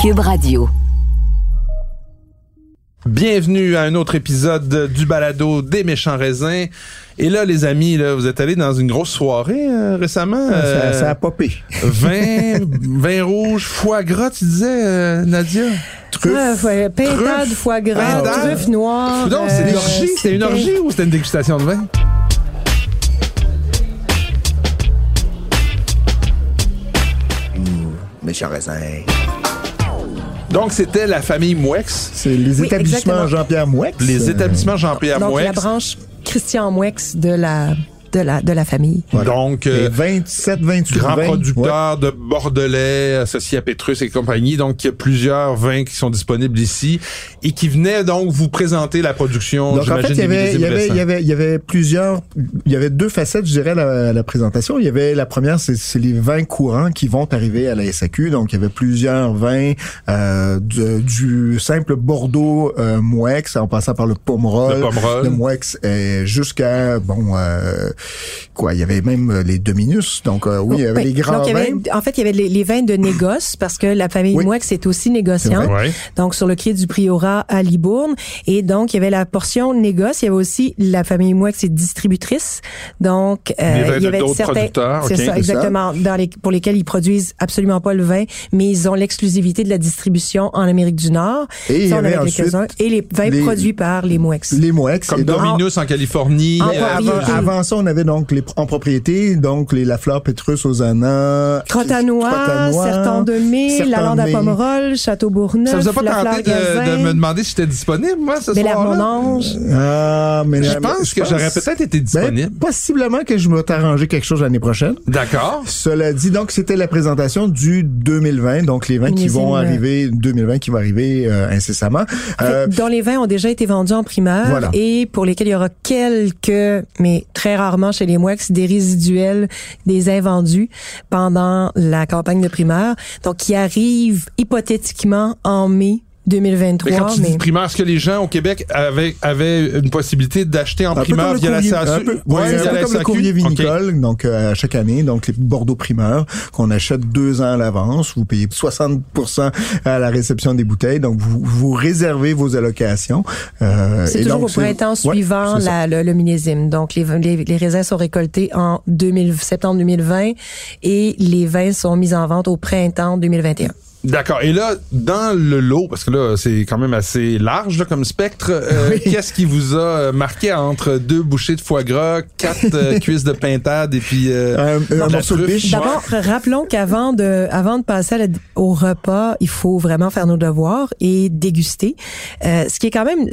Cube Radio. Bienvenue à un autre épisode du balado des méchants raisins. Et là, les amis, là, vous êtes allés dans une grosse soirée euh, récemment. Ça, euh, ça a popé. vin, vin rouge, foie gras, tu disais, euh, Nadia? Truffe. Ah, ouais, pintade, Truffe. foie gras, truffe noire. Non, c'est une euh, orgie. C'était une orgie ou c'était une dégustation de vin? Méchant raisin. Donc, c'était la famille Mouex, C'est les Oui, établissements. Jean-Pierre Mouex. les Euh, établissements Jean-Pierre Donc, la Mouex. branche Christian Mouex de la, de la, de la famille. voilà. Donc, euh, 27, 28 grand vins. producteur de Bordelais associé à Pétrus et compagnie. Donc, il y a plusieurs vins qui sont disponibles ici et qui venaient donc vous présenter la production, Donc en fait, il y des avait, il y avait, il y avait, il y avait plusieurs, il y avait deux facettes, je dirais, à la, la présentation. Il y avait la première, c'est c'est les vins courants qui vont arriver à la SAQ. Donc il y avait plusieurs vins euh, de- du simple Bordeaux euh, Mouex, en passant par le Pomerol, Le Pomerol. le Mouex, jusqu'à bon euh, quoi. Il y avait même euh, les Dominus. Donc euh, oui, il y avait les grands Donc, il y avait, vins. en fait, il y avait les, les vins de négoce parce que la famille Oui. Mouex est aussi négociante. Ouais. Donc, sur le quai du Priorat à Libourne. Et donc, il y avait la portion négoce. Il y avait aussi la famille Mouex est distributrice. Donc, euh, il y avait d'autres certains, producteurs, c'est ça, exactement, dans les, pour lesquels ils produisent absolument pas le vin, mais ils ont l'exclusivité de la distribution en Amérique du Nord. Et Ça, on avait ensuite. Et les vins les- produits par les Mouex. Les Mouex. Comme Et Dominus en Californie. En euh, avant ça, on avait donc les en propriété, donc les Lafleur, Pétrus, Osana, Crotanois, Crotanois, Sertan de Mai, La Lande de à. Pomerol, Château Bourgneuf, ça vous a pas tenté de, me demander si j'étais disponible, moi, ce soir-là? Ah, mais Je pense que j'aurais peut-être été disponible. Ben, possiblement que je vais t'arranger quelque chose l'année prochaine. D'accord. Cela dit, donc c'était la présentation du 2020, donc les vins qui vont arriver 2020 qui va arriver euh, incessamment. Euh, dont les vins ont déjà été vendus en primeur Voilà. et pour lesquels il y aura quelques, mais très rarement chez les Mouex, des résiduels, des invendus pendant la campagne de primeur. Donc, qui arrivent hypothétiquement en mai 2023. Mais quand tu mais- dis primaire, est-ce que les gens au Québec avaient, avaient une possibilité d'acheter en un le via la courrier, un peu, Ouais, un peu la comme le courrier vinicole, donc euh, à chaque année, donc les Bordeaux primeurs qu'on achète deux ans à l'avance, vous payez 60% à la réception des bouteilles, donc vous, vous réservez vos allocations. Euh, C'est toujours donc, au printemps ouais, suivant la- le, le millésime. Donc, les, les, les raisins sont récoltés en 2000, septembre 2020 et les vins sont mis en vente au printemps 2021. D'accord. Et là, dans le lot, parce que là, c'est quand même assez large là, comme spectre, euh, Oui. qu'est-ce qui vous a euh, marqué entre deux bouchées de foie gras, quatre euh, cuisses de pintade et puis euh, Un- morceau de biche. D'abord, rappelons qu'avant de, avant de passer à la- au repas, il faut vraiment faire nos devoirs et déguster. Euh, ce qui est quand même,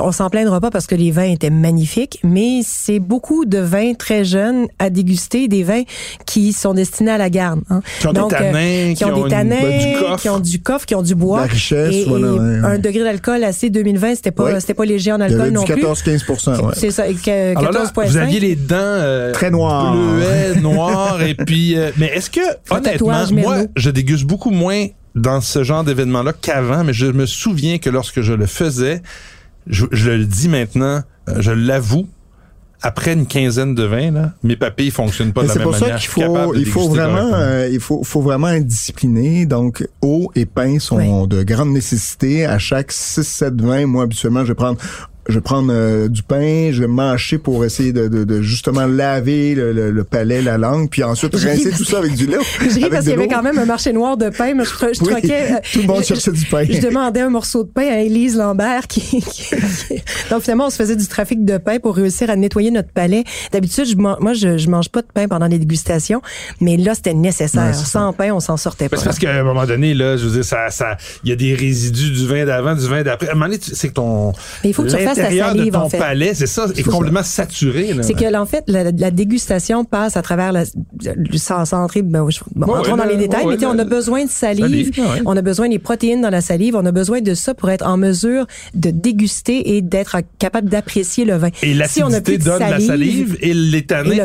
on s'en plaindra pas parce que les vins étaient magnifiques, mais c'est beaucoup de vins très jeunes à déguster, des vins qui sont destinés à la garde. hein. Qui ont des euh, tanins, qui ont, une- des tanins, coffre. qui ont du coffre, qui ont du bois, La richesse, et, voilà, et ouais, ouais. un degré d'alcool assez 2020, c'était pas, Ouais. c'était pas léger en Il y avait alcool du non plus. 14-15%. ouais. C'est ça, et que- Alors là, 14,5. vous aviez les dents euh, Très noires. bleuets, noires, et puis. euh, mais est-ce que honnêtement, moi, je déguste beaucoup moins dans ce genre d'événement-là qu'avant, mais je me souviens que lorsque je le faisais, je, je le dis maintenant, euh, je l'avoue. Après une quinzaine de vins, là, mes papilles fonctionnent pas Mais de la c'est même pour ça manière. qu'il Je suis capable faut, il faut vraiment, euh, il faut, faut vraiment être discipliné. Donc, eau et pain sont Oui. de grande nécessité. À chaque 6-7 vins, moi, habituellement, je vais prendre je vais prendre euh, du pain, je vais mâcher pour essayer de, de, de justement laver le, le, le palais, la langue, puis ensuite rincer tout ça avec du lait. Je ris parce qu'il y avait quand même un marché noir de pain, mais je, je Oui, troquais. euh, tout le monde je- cherchait du pain. Je demandais un morceau de pain à Élise Lambert qui, qui- qui- donc finalement on se faisait du trafic de pain pour réussir à nettoyer notre palais. D'habitude, je, moi je, je mange pas de pain pendant les dégustations, mais là c'était nécessaire. Ouais. Sans pain, on s'en sortait pas. C'est parce qu'à un moment donné, là, je veux dire, ça, ça, il y a des résidus du vin d'avant, du vin d'après. À un moment donné, tu- c'est que ton, Mais il faut que tu l'intérieur de salive, ton en fait. palais, c'est ça, est complètement saturé. C'est que en fait la, la dégustation passe à travers la sans, sans entrer je- bon, Ouais, entrons ouais, dans les le- détails ouais, mais tu sais, on a besoin de salive, salive, on a besoin des protéines dans la salive, on a besoin de ça pour être en mesure de déguster et d'être capable d'apprécier le vin. Et Si on a l'acidité plus de donne la salive et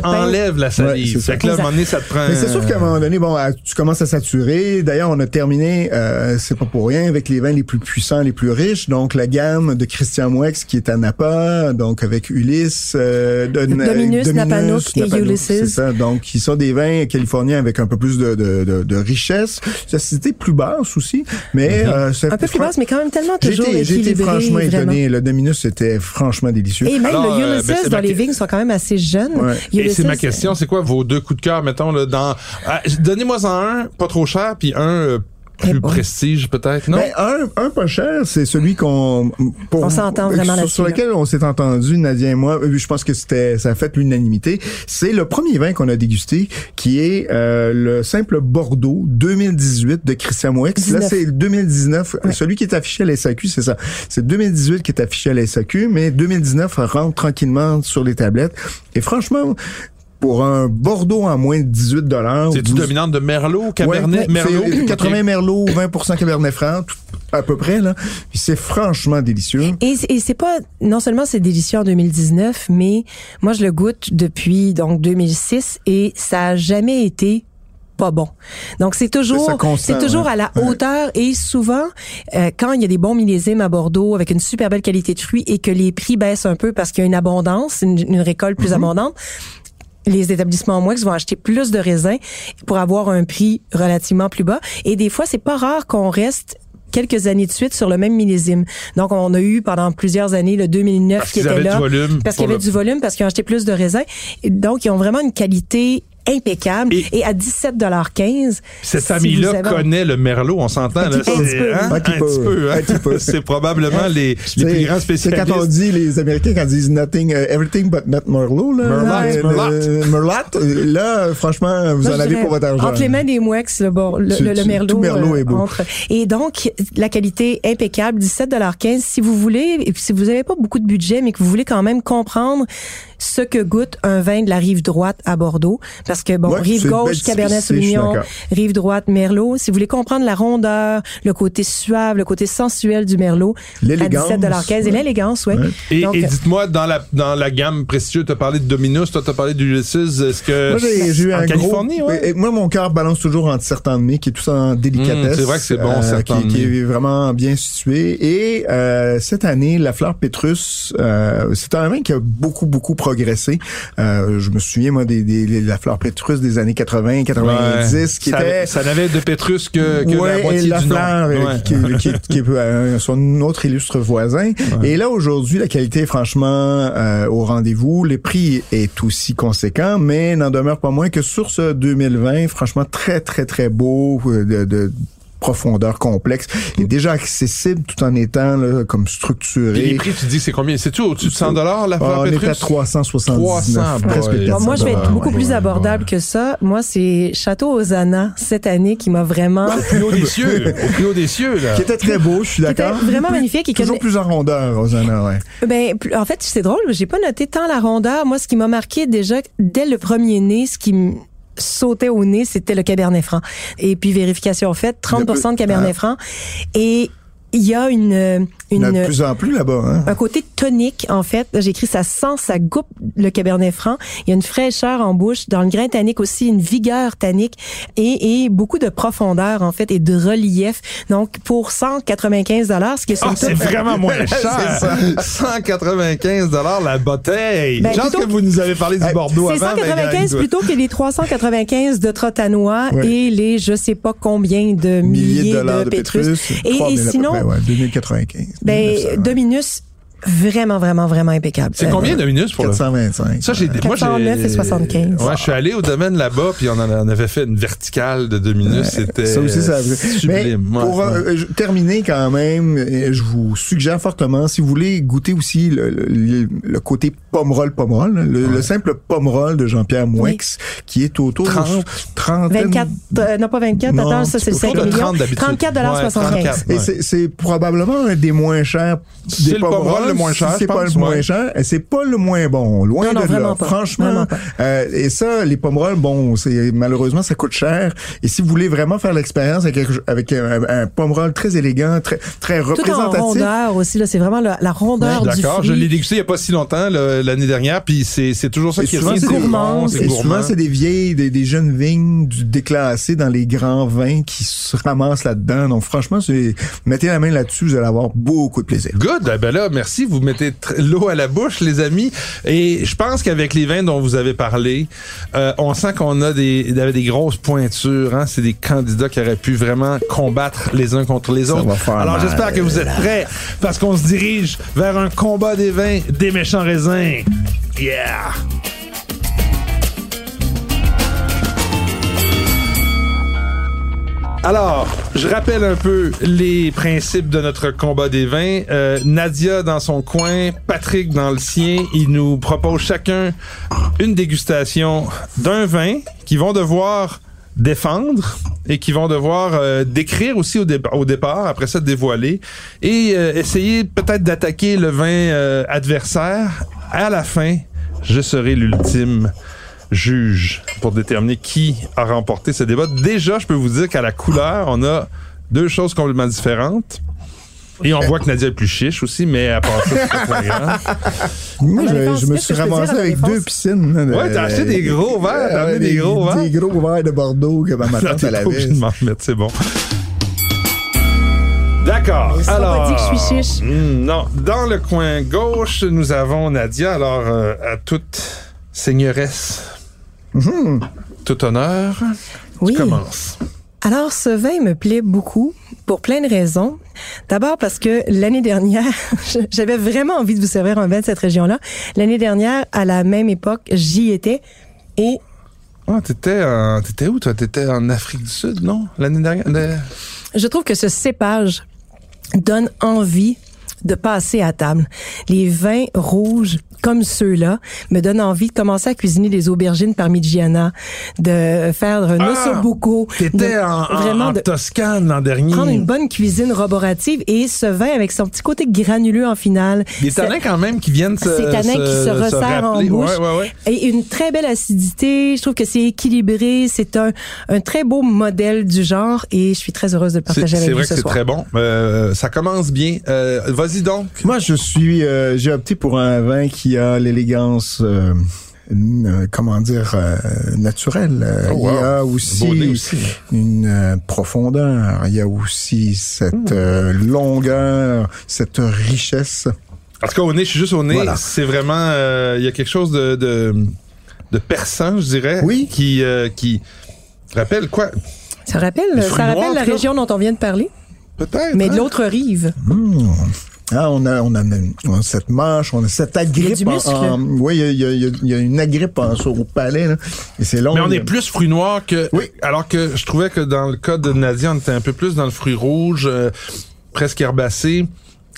pain- enlèvent la salive. c'est ça. fait que là, à un moment donné, ça te prend. Mais c'est sûr qu'à un moment donné, bon, tu commences à saturer. D'ailleurs, on a terminé, euh, c'est pas pour rien, avec les vins les plus puissants, les plus riches. Donc, la gamme de Christian Mouex, qui qui est à Napa, donc avec Ulysse, euh, de- Dominus, Napanook et Ulysses. Ça. Donc, qui sont des vins californiens avec un peu plus de, de, de, de richesse. L'acidité plus basse aussi, mais euh, c'est- Un peu plus basse, mais quand même tellement toujours été, j'ai été équilibré. franchement vraiment. étonné. Le Dominus était franchement délicieux. Et même Alors, le euh, Ulysses ben, dans ma les vignes sont quand même assez jeunes. Ouais. Et c'est ma question, c'est quoi vos deux coups de cœur, mettons, là, dans... Ah, Donnez-moi en un, pas trop cher, puis un euh, plus bon. prestige, peut-être, non? Ben, un, un pas cher, c'est celui qu'on pour- On s'entend vraiment sur, là-dessus, sur lequel on s'est entendu Nadia et moi. euh, Je pense que c'était ça a fait l'unanimité. C'est le premier vin qu'on a dégusté, qui est euh, le simple Bordeaux 2018 de Christian Mouex. Là, 19. c'est le 2019. Ouais. Celui qui est affiché à la SAQ, c'est ça. C'est 2018 qui est affiché à la SAQ, mais 2019 rentre tranquillement sur les tablettes. Et franchement. Pour un Bordeaux à moins de 18 dollars, C'est-tu dominante de Merlot, Cabernet, Ouais, Merlot? c'est Ok. 80 Merlot, 20% Cabernet Franc, tout- à peu près là. Puis c'est franchement délicieux. Et, c'est- et c'est pas non seulement c'est délicieux en 2019, mais moi je le goûte depuis donc 2006 et ça a jamais été pas bon. Donc c'est toujours c'est toujours ouais. à la Ouais. hauteur et souvent euh, quand il y a des bons millésimes à Bordeaux avec une super belle qualité de fruits et que les prix baissent un peu parce qu'il y a une abondance, une, une récolte Mm-hmm. plus abondante, les établissements moins vont acheter plus de raisins pour avoir un prix relativement plus bas. Et des fois, c'est pas rare qu'on reste quelques années de suite sur le même millésime. Donc, on a eu pendant plusieurs années le 2009 Parce qui était là. du volume Parce qu'il y avait du volume, parce qu'ils ont acheté plus de raisins. Et donc, ils ont vraiment une qualité impeccable. Et- Et, à 17,15 Cette si famille-là avez- connaît le Merlot, on s'entend. Un là, petit peu. c'est- hein? Un petit peu. peu. hein? Peu. C'est probablement les, les C'est- plus grands C'est spécialistes. quand on dit les Américains quand ils disent nothing, euh, everything but not Merlot là. Merlot, Merlot. le- Merlot, euh, Là, franchement, vous Moi, en avez pour votre argent. Entre les mains des mouex, le, bon, le, Tu- le, le tu- merlot. tout merlot euh, est beau. entre- Et donc, la qualité impeccable, 17,15 Si vous voulez, et puis si vous n'avez pas beaucoup de budget, mais que vous voulez quand même comprendre ce que goûte un vin de la rive droite à Bordeaux, parce que bon, Ouais, rive gauche, Cabernet Sauvignon, rive droite, Merlot. Si vous voulez comprendre la rondeur, le côté suave, le côté sensuel du Merlot, à L'élégance, 17,15 et ouais. l'élégance, oui. Ouais. Et, et dites-moi, dans la, dans la gamme prestigieuse, tu as parlé de Dominus, toi, tu as parlé d'Ulysses. Est-ce que. Moi, j'ai eu en un Californie, gros. ouais? et- et moi, mon cœur balance toujours entre certains de qui est tout en délicatesse. Mmh, c'est vrai que c'est bon, Certain qui, qui est vraiment bien situé. Et euh, cette année, la fleur Pétrus, euh, c'est un vin qui a beaucoup, beaucoup progressé. Euh, je me souviens, moi, des, des, la fleur Pétrus des années 80, 90, qui ça, était... ça n'avait de Pétrus que, que ouais, la moitié et la du fleur, euh, Ouais. qui, qui, est euh, son autre illustre voisin. Et là, aujourd'hui, la qualité est franchement euh, au rendez-vous. Le prix est aussi conséquent, mais n'en demeure pas moins que sur ce 2020, franchement, très, très, très beau, de, de profondeur complexe et déjà accessible tout en étant là, comme Et structuré. les prix, tu dis, c'est combien? C'est-tu au-dessus de 100 dollars, la Ah, on est à Pétrus? 379, 300, presque boy. 400 Bon, moi, je vais être beaucoup ouais. plus ouais, abordable que ça. Moi, c'est Château Osana cette année qui m'a vraiment Au plus haut des cieux. Au plus haut des cieux, là. Qui était très beau, je suis qui était d'accord. vraiment magnifique et que Toujours plus en rondeur, Rosanna, ouais. Ben, en fait, c'est drôle, j'ai pas noté tant la rondeur. Moi, ce qui m'a marqué déjà dès le premier nez, ce qui me sautait au nez, c'était le Cabernet Franc. Et puis, vérification faite, 30 de Cabernet Ah. Franc. Et il y a une, Il y en a de une, plus en plus là-bas, hein. un côté tonique, en fait. J'ai écrit ça sent, ça coupe le Cabernet Franc. Il y a une fraîcheur en bouche. Dans le grain tannique aussi, une vigueur tannique et, et beaucoup de profondeur, en fait, et de relief. Donc, pour 195 ce qui est Ah, c'est vraiment moins C'est cher. ça. 195 la bouteille. Ben, que vous nous avez parlé du Hey, Bordeaux C'est avant. ben, 195 gang, plutôt que les 395 de Trotanois et les je sais pas combien de milliers, de, dollars de Pétrus. Pétrus. Et, 3 et 000 à peu sinon, ouais, 2095. ben, 1900, ouais. Dominus, vraiment, vraiment, vraiment impeccable. C'est combien de minutes pour le 425. Ça, j'ai, moi, j'ai, 409 et 75. Ouais, je suis allé au domaine là-bas, puis on en on avait fait une verticale de deux minutes. C'était Ça aussi, ça a sublime. Mais pour ouais. euh, terminer quand même, euh, je vous suggère fortement, si vous voulez goûter aussi le, le- le côté pomerol pomerol, le, le simple pomerol de Jean-Pierre Mouex, qui est autour 30. de 30 24, euh, non pas 24, Non, attends, ça c'est le autour 5 de millions. 30 d'habitude. 34 Ouais, 75. 34. Et Ouais. c'est- c'est probablement un des moins chers des le Le moins cher, si C'est pas le moins ouais. cher. Et c'est pas le moins bon. Loin Non, non, de vraiment là. pas. Franchement. Vraiment pas. euh, et ça, les Pomerol, bon, c'est malheureusement ça coûte cher. Et si vous voulez vraiment faire l'expérience avec, avec un, un très élégant, très très Tout en rondeur aussi, là, c'est vraiment la, la rondeur du D'accord, je l'ai dégusté il n'y a pas si longtemps, là, l'année dernière, puis c'est, c'est toujours ça Et qui souvent, C'est gourmand, c'est souvent, c'est des vieilles, des, des jeunes vignes du déclassées dans les grands vins qui se ramassent là-dedans. Donc, franchement, c'est, mettez la main là-dessus, vous allez avoir beaucoup de plaisir. Good, eh ben là, merci Vous mettez l'eau à la bouche, les amis. Et je pense qu'avec les vins dont vous avez parlé, euh, on sent qu'on a des, des grosses pointures. Hein? C'est des candidats qui auraient pu vraiment combattre les uns contre les autres. va faire Alors j'espère que vous êtes prêts parce qu'on se dirige vers un combat des vins des méchants raisins. Yeah! Alors, je rappelle un peu les principes de notre combat des vins. Euh, Nadia dans son coin, Patrick dans le sien, ils nous proposent chacun une dégustation d'un vin qu'ils vont devoir défendre et qui vont devoir euh, décrire aussi au, dé- au départ, après ça dévoiler et euh, essayer peut-être d'attaquer le vin adversaire. À la fin, je serai l'ultime juge pour déterminer qui a remporté ce débat. Déjà, je peux vous dire qu'à la couleur, on a deux choses complètement différentes. Et on voit que Nadia est plus chiche aussi, mais à part ça, c'est pas très grave. Moi, À la je, me suis ramassé à la avec défense? deux piscines. de- Ouais, t'as acheté des gros verres, t'as amené des gros verres. Des gros verres de Bordeaux que ma tante de m'en remettre, c'est bon. D'accord. Sont pas Alors, dit que je suis chiche. hmm, non, dans le coin gauche, nous avons Nadia. Alors, euh, à toute seigneuresse, Mhm. tout honneur, Oui. tu commences. Alors, ce vin me plaît beaucoup pour plein de raisons. D'abord parce que l'année dernière, j'avais vraiment envie de vous servir un vin de cette région-là. L'année dernière, à la même époque, j'y étais et Ah, t'étais, en- t'étais où, toi? T'étais en Afrique du Sud, non? L'année dernière? Je trouve que ce cépage donne envie de passer à table. Les vins rouges comme ceux-là me donnent envie de commencer à cuisiner des aubergines parmigiana, de faire un Ah! ossobuco, T'étais de- en, en- vraiment en de Toscane l'an dernier. prendre une bonne cuisine roborative et ce vin avec son petit côté granuleux en finale. Des C'est- tanins quand même qui viennent se, Ces tanins qui se resserrent en bouche. Ouais, ouais, ouais. Et une très belle acidité. Je trouve que c'est équilibré. C'est un, un très beau modèle du genre et je suis très heureuse de le C'est partager c'est avec vrai vous que ce c'est soir. très bon. Euh, ça commence bien. Euh, Vas-y donc. Moi, je suis, euh, j'ai opté pour un vin qui a l'élégance, euh, une, euh, comment dire, euh, naturelle. Oh, wow. Il y a aussi, aussi. une euh, profondeur. Il y a aussi cette euh, longueur, cette richesse. En tout cas, au nez, je suis juste au nez. Voilà. C'est vraiment, euh, il y a quelque chose de, de, de perçant, je dirais. Oui. Qui, euh, qui rappelle quoi? Ça rappelle, ça rappelle noirs, la région dont on vient de parler, Peut-être. mais de hein? l'autre rive. Hmm. Ah, on a, on a, on a cette mâche, on a cette agrippe. du muscle. en- en- oui, il y a, il y a- il y a- il y a une agrippe en, sur, au palais, là. Et c'est long. Mais on est plus fruit noir que. Oui. Alors que je trouvais que dans le cas de Nadia, on était un peu plus dans le fruit rouge, euh, presque herbacé.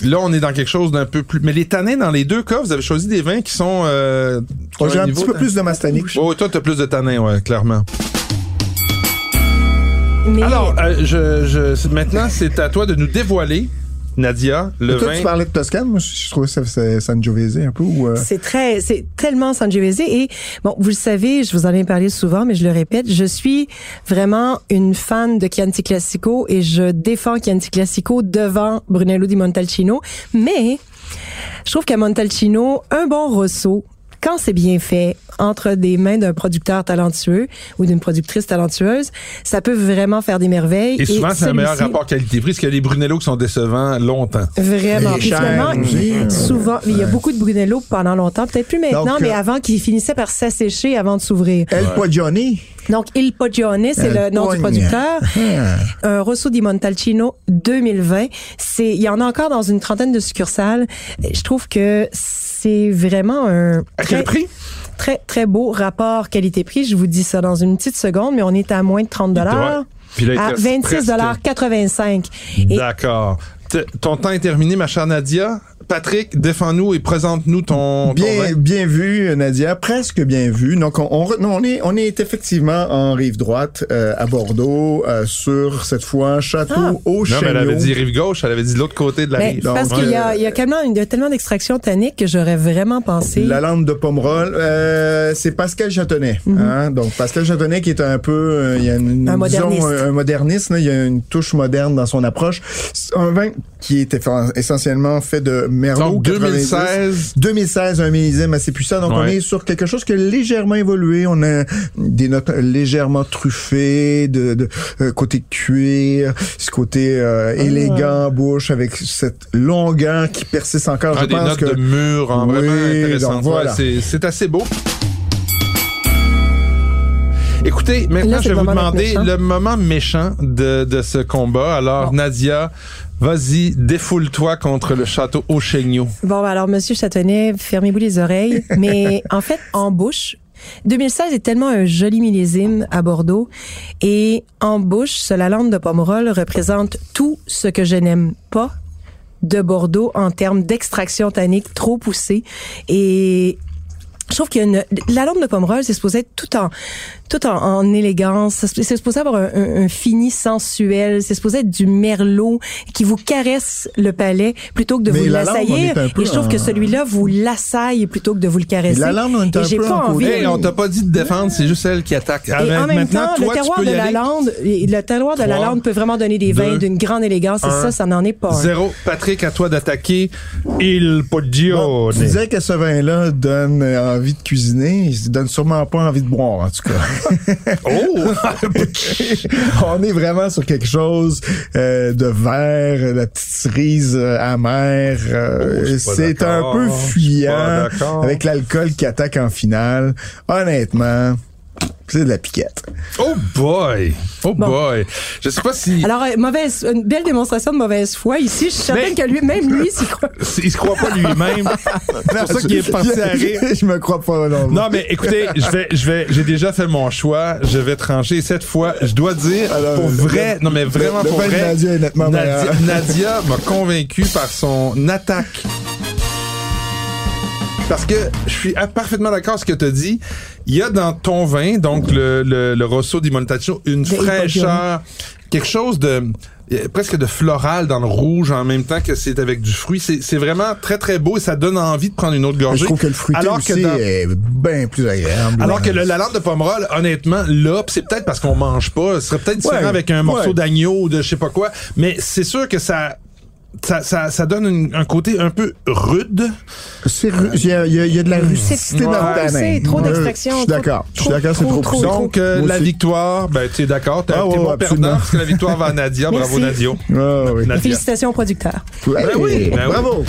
Là, on est dans quelque chose d'un peu plus. Mais les tanins, dans les deux cas, vous avez choisi des vins qui sont. Euh, ont J'ai un petit peu de- plus de mastanique. Oh, toi, t'as plus de tanins, ouais, clairement. Mais Alors, euh, je, je, maintenant, c'est à toi de nous dévoiler, Nadia, le Toi, vin. tu parlais de Toscane. Moi, je, je trouvais ça, c'est Sangiovese un peu. Ou, euh, C'est très, c'est tellement Sangiovese et bon, vous le savez, je vous en ai parlé souvent, mais je le répète, je suis vraiment une fan de Chianti Classico et je défends Chianti Classico devant Brunello di Montalcino, mais je trouve qu'à Montalcino, un bon Rosso, quand c'est bien fait entre des mains d'un producteur talentueux ou d'une productrice talentueuse, ça peut vraiment faire des merveilles. Et souvent, c'est un meilleur rapport qualité-prix, parce qu'il y a des Brunello qui sont décevants longtemps. Vraiment. Et finalement, hein. souvent, il y a beaucoup de Brunello pendant longtemps, peut-être plus maintenant, Donc, mais euh, avant qu'ils finissaient par s'assécher avant de s'ouvrir. El Pogioni. Donc, Il Poggione, c'est le nom du producteur. Ah. Un Rosso di Montalcino 2020. C'est, il y en a encore dans une trentaine de succursales. Je trouve que c'est vraiment un À très, quel prix? très, très beau rapport qualité-prix. Je vous dis ça dans une petite seconde, mais on est à moins de 30 dollars. À reste 26 dollars 85. Et D'accord. T- Ton temps est terminé, ma chère Nadia. Patrick, défends-nous et présente-nous ton, ton Bien, vin. bien vu, Nadia, presque bien vu. Donc, on, on, re- non, on est, on est effectivement en rive droite euh, à Bordeaux, euh, sur cette fois Château Ah. au Non, mais elle avait dit rive gauche, elle avait dit de l'autre côté de la Mais rive. donc, parce qu'il y a, il y a tellement, il y a tellement d'extraction tannique que j'aurais vraiment pensé. La lampe de Pomerol, euh, c'est Pascal Châtenay. hein. Donc, Pascal Châtenay qui est un peu, euh, il y a une, Mhm. Un disons, moderniste. un, un moderniste, là, il y a une touche moderne dans son approche. Un vin qui était essentiellement fait de Merlot. Donc 2016. 2016, un millésime assez puissant. Donc on est sur quelque chose qui a légèrement évolué. On a des notes légèrement truffées, de, de euh, côté cuir, ce côté euh, ah. élégant bouche avec cette longueur qui persiste encore. Ah, Je des pense notes que de mur, hein, vraiment intéressant. voilà. c'est assez beau. Écoutez, maintenant, Là, je vais vous demander méchant. le moment méchant de, de ce combat. Alors, Bon. Nadia, vas-y, défoule-toi contre le château Auchégnot. Bon, ben alors, Monsieur Châtonnet, fermez-vous les oreilles. Mais en fait, en bouche, 2016 est tellement un joli millésime à Bordeaux. Et en bouche, ce Lalande de Pomerol représente tout ce que je n'aime pas de Bordeaux en termes d'extraction tannique trop poussée. Et je trouve qu'il y a une, la lampe de Pomerol, c'est supposé être tout en, tout en, en élégance. C'est c'est supposé avoir un, un- un fini sensuel. C'est supposé être du merlot qui vous caresse le palais plutôt que de Mais vous la l'assaillir. peu Et je trouve que en- celui-là vous l'assaille plutôt que de vous le caresser. La lampe, on est Et un peu pas en envie. Hey, on t'a pas dit de défendre, c'est juste elle qui attaque. Ah, Et ben, en même maintenant, temps, toi, le terroir de la lande, le terroir de la lande peut vraiment donner des vins d'une grande élégance. Et un, ça, ça n'en est pas. un. Zéro. Patrick, à toi d'attaquer. Il Poggio. Bon, tu disais que ce vin-là donne envie de cuisiner. Il donne sûrement pas envie de boire, en tout cas. Oh! on est vraiment sur quelque chose euh, de vert, la petite cerise euh, amère. euh, Oh, c'est un peu fuyant avec l'alcool qui attaque en finale. Honnêtement, c'est de la piquette. oh boy! Oh Bon. boy! Je sais pas si... Alors, euh, mauvaise, une belle démonstration de mauvaise foi ici. Je suis certaine Mais- que lui, même lui, s'y croit. Il se croit pas lui-même. C'est pour ça qu'il est parti à rire. Je me crois pas, non. Non, mais écoutez, je vais, je vais, j'ai déjà fait mon choix. Je vais trancher. Cette fois, je dois dire, Alors, pour vrai, le- non, mais vraiment le pour vrai. Nadia est nettement Nadia, meilleur. Nadia m'a convaincu par son attaque. Parce que je suis parfaitement d'accord avec ce que tu as dit. Il y a dans ton vin, donc le, le, le Rosso di Montaccio, une De fraîcheur, quelque chose de euh, presque de floral dans le rouge en même temps que c'est avec du fruit. C'est c'est vraiment très très beau et ça donne envie de prendre une autre gorgée. Je trouve que le fruité Alors aussi que dans- est bien plus agréable. alors que le, la lampe de Pomerol, honnêtement, là, pis c'est peut-être parce qu'on mange pas, ce serait peut-être différent Ouais, avec un morceau ouais. d'agneau ou de je sais pas quoi, mais c'est sûr que ça, ça, ça, ça donne une- un côté un peu rude. C'est il y, a, il y a- il y a de la rusticité dans Ouais, le tanin. c'est trop d'extraction, Je suis d'accord. Je suis d'accord, c'est trop- trop. Donc, euh, la victoire, ben, tu es d'accord, t'es Ah, t'es ouais, bon perdant parce que la victoire va à Nadia. Bravo. Nadia. Ah, oui. Nadia. Félicitations aux producteurs. Ouais, oui, ben oui. bravo.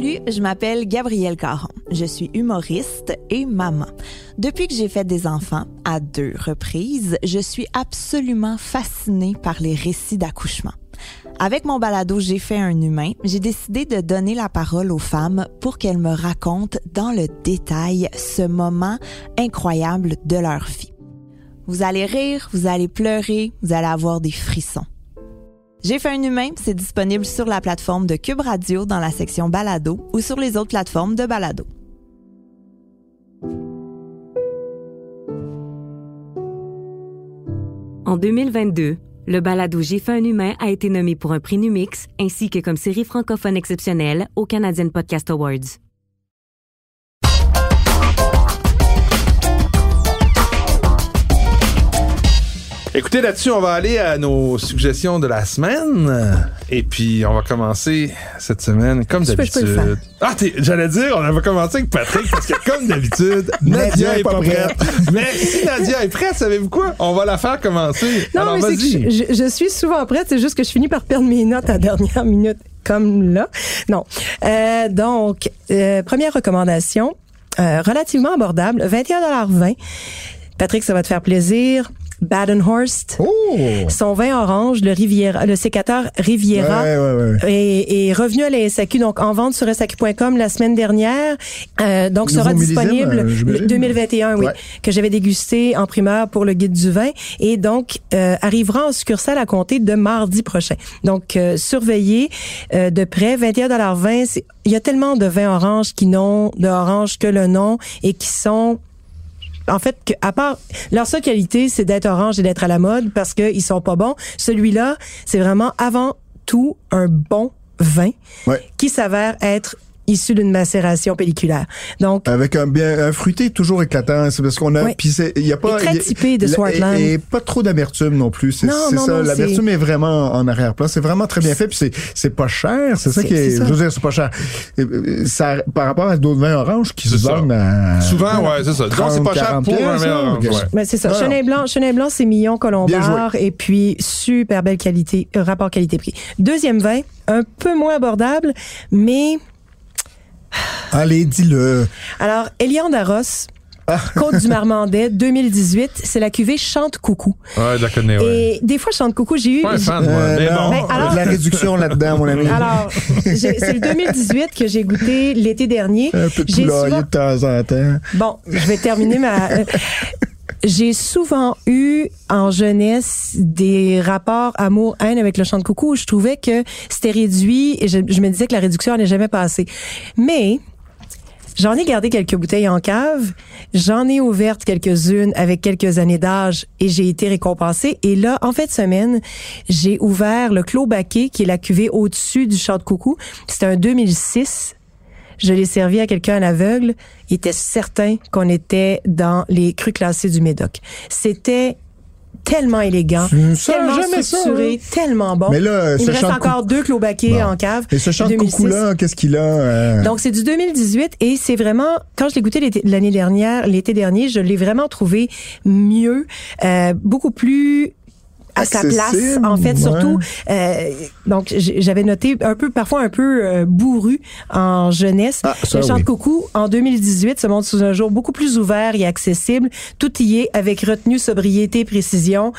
Salut, je m'appelle Gabrielle Caron. Je suis humoriste et maman. Depuis que j'ai fait des enfants, à deux reprises, je suis absolument fascinée par les récits d'accouchement. Avec mon balado J'ai fait un humain, j'ai décidé de donner la parole aux femmes pour qu'elles me racontent dans le détail ce moment incroyable de leur vie. Vous allez rire, vous allez pleurer, vous allez avoir des frissons. J'ai fait un humain, c'est disponible sur la plateforme de Cube Radio dans la section Balado ou sur les autres plateformes de Balado. En 2022, le balado J'ai fait un humain a été nommé pour un prix Numix ainsi que comme série francophone exceptionnelle au Canadian Podcast Awards. Écoutez, là-dessus, on va aller à nos suggestions de la semaine. Et puis, on va commencer cette semaine, comme d'habitude. Ah, t'es- j'allais dire, on va commencer avec Patrick, parce que comme d'habitude, Nadia est pas prête. Mais si Nadia est prête, savez-vous quoi? On va la faire commencer. Non, Alors, mais c'est que je- je suis souvent prête, c'est juste que je finis par perdre mes notes à la dernière minute, comme là. Non. Euh, donc, euh, première recommandation, euh, relativement abordable, 21,20 Patrick, ça va te faire plaisir. Badenhorst. Oh! Son vin orange, le Riviera, le sécateur Riviera. Ouais, ouais, ouais. Est, est revenu à la SAQ, donc en vente sur SAQ.com la semaine dernière. Euh, donc Nouveau sera disponible euh, j'imagine. le 2021, oui, que j'avais dégusté en primeur pour le guide du vin et donc euh, arrivera en succursale à compter de mardi prochain. Donc euh, surveillez euh, de près 21,20 c'est il y a tellement de vins orange qui n'ont de orange que le nom et qui sont en fait, que, à part leur seule qualité, c'est d'être orange et d'être à la mode parce qu'ils sont pas bons. Celui-là, c'est vraiment avant tout un bon vin Ouais. qui s'avère être issu d'une macération pelliculaire. Donc, Avec un bien un fruité toujours éclatant, c'est parce qu'on a Oui. puis c'est il y a pas Et très il y a- typé de la- Swartland. et, et pas trop d'amertume non plus, c'est Non, c'est non, ça, non, l'amertume est vraiment en arrière-plan, c'est vraiment très bien fait puis c'est c'est pas cher, c'est ça qui est c'est ça. je veux dire c'est pas cher. Euh, Ça par rapport à d'autres vins oranges qui se vendent à Souvent, ouais, c'est ça. Disons, c'est pas cher 30, pour 40 un vin orange, ouais. Ben, c'est ça. Chenin blanc, Chenin blanc, c'est Millon Bien Colombard et puis super belle qualité, euh, rapport qualité-prix. Deuxième vin, un peu moins abordable, mais Allez, dis-le. alors Eliane Darros, Ah. Côte du Marmandais 2018, c'est la cuvée Chante Coucou. Ouais, je la connais, ouais. Et des fois Chante Coucou, j'ai eu Pas un fan, moi. Euh, Mais non, bon. Ben, alors- de la réduction là-dedans, mon ami. alors c'est le 2018 que j'ai goûté l'été dernier. un peu de J'ai poulailler souvent- de temps en temps. Bon, je vais terminer ma. J'ai souvent eu en jeunesse des rapports amour-haine avec le chant de coucou où je trouvais que c'était réduit et je, me disais que la réduction n'allait jamais passer. Mais j'en ai gardé quelques bouteilles en cave, j'en ai ouvertes quelques-unes avec quelques années d'âge et j'ai été récompensée. Et là, en fin de semaine, j'ai ouvert le Clos Baquet, qui est la cuvée au-dessus du chant de coucou. C'était un 2006. Je l'ai servi à quelqu'un à l'aveugle. Il était certain qu'on était dans les crus classés du Médoc. C'était tellement élégant, tellement jamais ça, structuré, hein? tellement bon. Mais là, Il me reste encore deux clos baquets Bon. en cave. Et ce chant de 2006. coucou-là, qu'est-ce qu'il a? euh, Donc c'est du 2018 et c'est vraiment quand je l'ai goûté l'année dernière, l'été dernier, je l'ai vraiment trouvé mieux, euh, beaucoup plus à sa place en fait ouais. surtout euh, donc j'avais noté un peu parfois un peu euh, bourru en jeunesse Ah, ça, le chant oui. de coucou en 2018 se montre sous un jour beaucoup plus ouvert et accessible tout y est avec retenue sobriété précision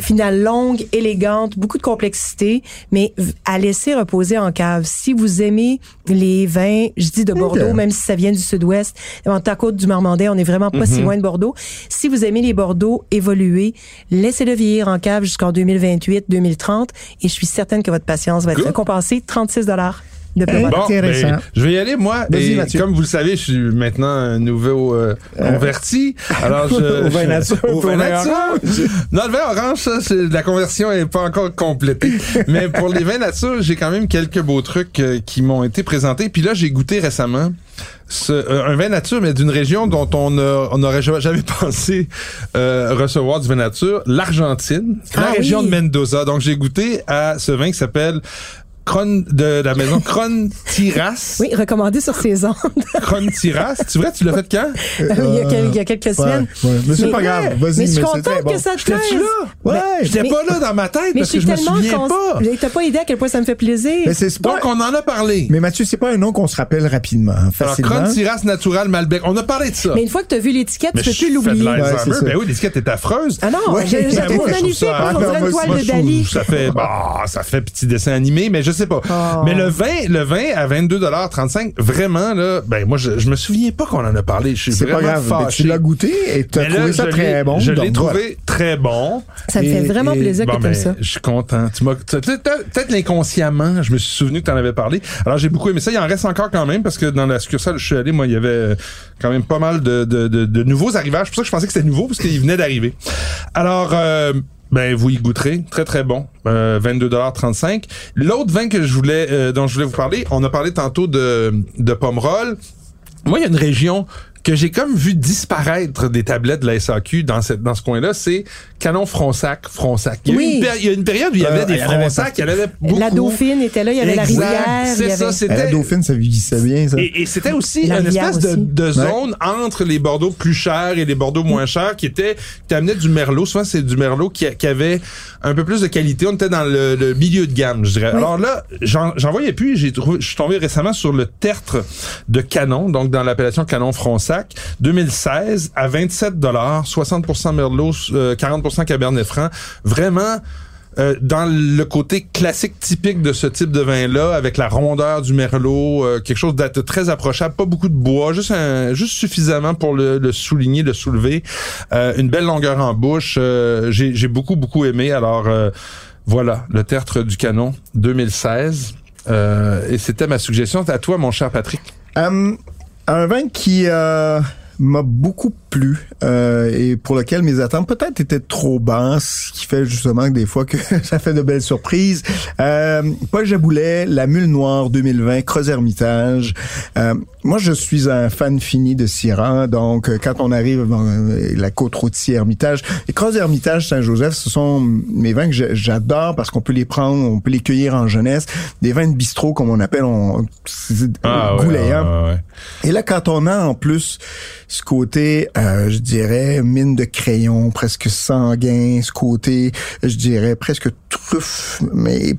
finale longue, élégante, beaucoup de complexité, mais à laisser reposer en cave. Si vous aimez les vins, je dis de Bordeaux, Ok. même si ça vient du sud-ouest, en ta côte du Marmandais, on est vraiment pas si loin de Bordeaux. Si vous aimez les Bordeaux évoluer, laissez-le vieillir en cave jusqu'en 2028-2030 et je suis certaine que votre patience va être Good. récompensée. 36 dollars de plus Bon. Intéressant. ben, je vais y aller, moi. Vas-y, Et Mathieu. comme vous le savez, je suis maintenant un nouveau euh, converti. Alors, je, Au vin nature, Au vin au vin nature. Non, le vin orange, ça, la conversion est pas encore complétée. Mais pour les vins nature, j'ai quand même quelques beaux trucs euh, qui m'ont été présentés. Puis là, j'ai goûté récemment ce, euh, un vin nature, mais d'une région dont on n'aurait jamais, pensé euh, recevoir du vin nature, l'Argentine, la Ah région oui. de Mendoza. Donc, j'ai goûté à ce vin qui s'appelle Cron de la maison Cron Tiras. Oui, recommandé sur ses ondes Cron Tiras. Tu vrai, tu l'as fait quand? il, y a, quel- il y a quelques semaines. ouais. Mais c'est pas grave. Vas-y, Mais je suis contente bon. que ça te plaise. là? Ouais. J'étais pas là dans ma tête Mais je parce que je me souviens cons- pas. T'as pas idée à quel point ça me fait plaisir. Mais c'est pas. Donc, on en a parlé. Mais Mathieu, c'est pas un nom qu'on se rappelle rapidement, Alors, facilement. Cron Tiras Natural Malbec. On a parlé de ça. Mais une fois que tu as vu l'étiquette, tu peux plus l'oublier. Ben oui, l'étiquette est affreuse. Ah non, trouve magnifique. On dirait une toile de Dali. Ça fait, bah, ça fait petit dessin animé, mais je sais pas. Oh. Mais le vin, le vin à 22,35 vraiment, là, ben, moi, je, je me souviens pas qu'on en a parlé. Je suis C'est pas grave. mais tu l'as goûté et tu as Mais là, trouvé ça très bon. Je l'ai trouvé voilà. très bon. Ça me Et- fait vraiment et- plaisir Bon, que ben, ça. Je suis content. Tu m'as, peut-être peut-être l'inconsciemment, je me suis souvenu que tu en avais parlé. Alors, j'ai beaucoup aimé ça. Il en reste encore quand même parce que dans la succursale où je suis allé, moi, il y avait euh, quand même pas mal de, de, de, de nouveaux arrivages. C'est pour ça que je pensais que c'était nouveau parce qu'il venait d'arriver. Alors, euh, ben vous y goûterez, très très bon, euh, 22,35 L'autre vin que je voulais, euh, dont je voulais vous parler, on a parlé tantôt de de Pomerol. Moi, il y a une région que j'ai comme vu disparaître des tablettes de la SAQ dans cette dans ce coin-là, c'est Canon Fronsac, Fronsac. Il y, a eu Oui. une péri- il y a une période où il y avait Euh, des il y en avait Fronsac, il y en avait beaucoup. La Dauphine était là, il y avait la rivière. C'est ça, c'était La Dauphine, ça vieillissait bien, ça. et, et c'était aussi La une espèce de, aussi. de zone entre les Bordeaux plus chers et les Bordeaux moins chers qui était qui amenait du Merlot. Souvent, c'est du Merlot qui, qui avait un peu plus de qualité. On était dans le, le milieu de gamme, je dirais. Alors là, j'en j'en voyais plus. J'ai trouvé, je suis tombé récemment sur le tertre de Canon, donc dans l'appellation Canon Fronsac, 2016 à 27 dollars, 60% Merlot, euh, 40% Cabernet Franc. Vraiment. euh, dans le côté classique typique de ce type de vin-là, avec la rondeur du merlot, euh, quelque chose de très approchable, pas beaucoup de bois, juste suffisamment pour le, souligner, le soulever, Euh, une belle longueur en bouche. euh, J'ai beaucoup beaucoup aimé. Alors euh, voilà, le tertre du canon 2016. Euh, et c'était ma suggestion. À toi, mon cher Patrick. Un vin qui, euh, m'a beaucoup plu euh, et pour lequel mes attentes peut-être étaient trop basses, ce qui fait justement que des fois que ça fait de belles surprises. Euh, Paul Jaboulet, La Mule Noire 2020, Creuse Hermitage. Euh, moi, je suis un fan fini de Syrah, donc euh, quand on arrive dans euh, la côte routière Hermitage, et Creuse Hermitage, Saint-Joseph, ce sont mes vins que j'adore parce qu'on peut les prendre, on peut les cueillir en jeunesse, des vins de bistrot comme on appelle, on, Ah, ouais, ouais, ouais, ouais. Et là, quand on a en plus ce côté, euh, je dirais, mine de crayon, presque sanguin, ce côté, je dirais, presque truffe, mais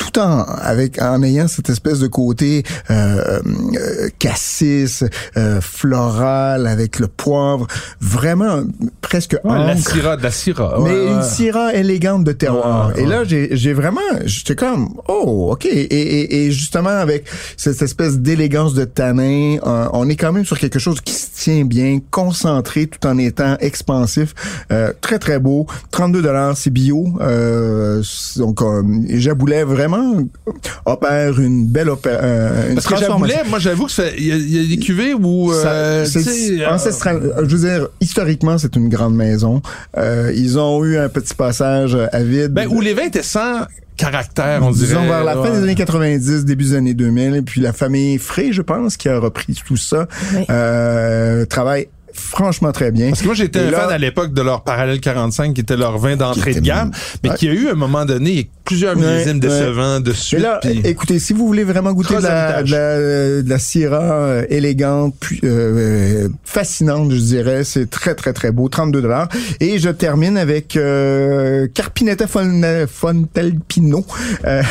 tout en avec en ayant cette espèce de côté euh, euh, cassis, euh, floral avec le poivre, vraiment presque Ouais, la syrah, de la syrah. Mais ouais, une syrah élégante de terroir. Et là, j'ai j'ai vraiment, j'étais comme, oh, ok. Et, et, et justement avec cette espèce d'élégance de tanin, on est quand même sur quelque chose qui tient bien, concentré, tout en étant expansif. Euh, très très beau. 32 dollars, c'est bio. Euh, donc, euh, Jaboulet vraiment opère une belle opé- euh, une Parce que. Jaboulet, moi, j'avoue que il y, y a des cuvées où, euh, Ça- sais, euh, ancestral. Je veux dire, historiquement, c'est une grande maison. Euh, ils ont eu un petit passage à vide. ben, où les vins étaient sans caractère, on dirait. Disons vers la fin Ouais. des années 90, début des années 2000, et puis la famille Frey, je pense, qui a repris tout ça, Oui. euh, travaille franchement très bien. Parce que moi, j'étais un là- fan à l'époque de leur Parallèle 45, qui était leur vin d'entrée de gamme, mais Ouais. qui a eu, à un moment donné, plusieurs millésimes ouais. décevants de suite. là, puis- écoutez, si vous voulez vraiment goûter de la, de la, de la Syrah euh, élégante, puis, euh, euh, fascinante, je dirais, c'est très très très beau, 32 dollars. Et je termine avec euh, Carpinetta Fon- Fontalpino, euh,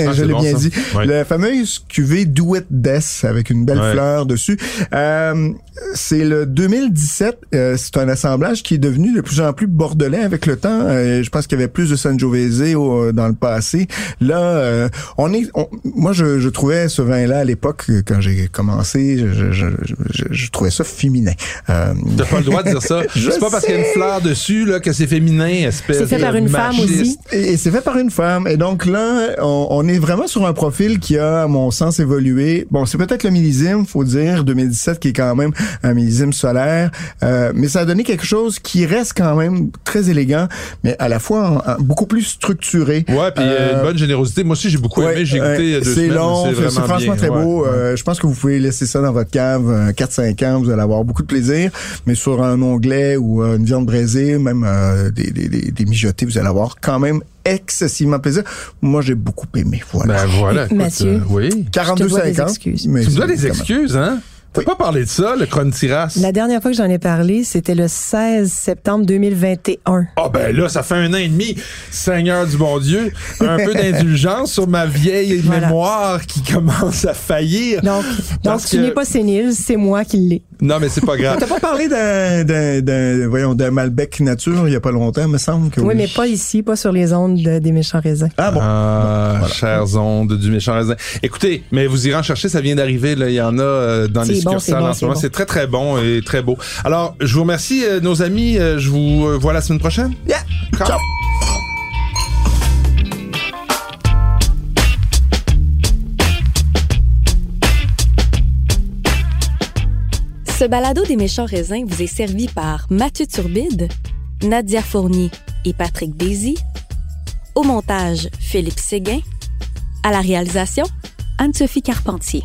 Ah, je l'ai bon, bien ça. dit, Ouais. la fameuse cuvée Do It Death avec une belle fleur dessus. Euh, c'est le 2017, euh, c'est un assemblage qui est devenu de plus en plus bordelais avec le temps. Je pense qu'il y avait plus de Sangiovese au- dans le passé. Là, euh, on est, on- moi je, je trouvais ce vin-là à l'époque euh, quand j'ai commencé, je, je, je, je- je trouvais ça féminin. Euh, T'as pas le droit de dire ça. Je C'est pas parce qu'il y a une fleur dessus là, que c'est féminin, espèce C'est fait de par une femme aussi. Et, et c'est fait par une femme. Et donc là, on, on est vraiment sur un profil qui a, à mon sens, évolué. Bon, c'est peut-être le millésime, faut dire, 2017, qui est quand même un millésime solaire. Euh, mais ça a donné quelque chose qui reste quand même très élégant, mais à la fois en- en- beaucoup plus structuré. Ouais, puis Euh, une bonne générosité. Moi aussi, j'ai beaucoup Ouais, aimé. J'ai goûté il y a deux c'est semaines. long, c'est franchement bien. très beau. ouais. Euh, je pense que vous pouvez laisser ça dans votre cave euh, 4-5 ans, vous allez avoir beaucoup de plaisir. Mais sur un onglet ou euh, une viande braisée, même euh, des, des, des, des mijotés, vous allez avoir quand même excessivement plaisir. Moi, j'ai beaucoup aimé. Voilà. Ben voilà. écoute, Mathieu. euh, oui. 42 je te dois des 50. excuses. mais Tu me dois des excuses, hein? T'as Oui. pas parlé de ça, le Crontiras? La dernière fois que j'en ai parlé, c'était le 16 septembre 2021. Ah ben là, ça fait un an et demi, Seigneur du bon Dieu, un peu d'indulgence sur ma vieille Voilà. mémoire qui commence à faillir. Donc, donc Parce tu que- n'es pas sénile, c'est moi qui l'ai. Non, mais c'est pas grave. T'as pas parlé d'un, d'un, d'un, voyons, d'un Malbec nature il y a pas longtemps, me semble que Oui, mais pas ici, pas sur les ondes de- des méchants raisins. Ah bon. Ah, chères ondes du méchant raisin. Écoutez, mais vous irez en chercher, ça vient d'arriver. Là, il y en a euh, dans les En ce c'est bon. C'est très très bon et très beau. Alors, je vous remercie, euh, nos amis. Euh, je vous euh, vois la semaine prochaine. Yeah. Ciao. Ce balado des méchants raisins vous est servi par Mathieu Turbide, Nadia Fournier et Patrick Daisy. Au montage, Philippe Séguin. À la réalisation, Anne-Sophie Carpentier.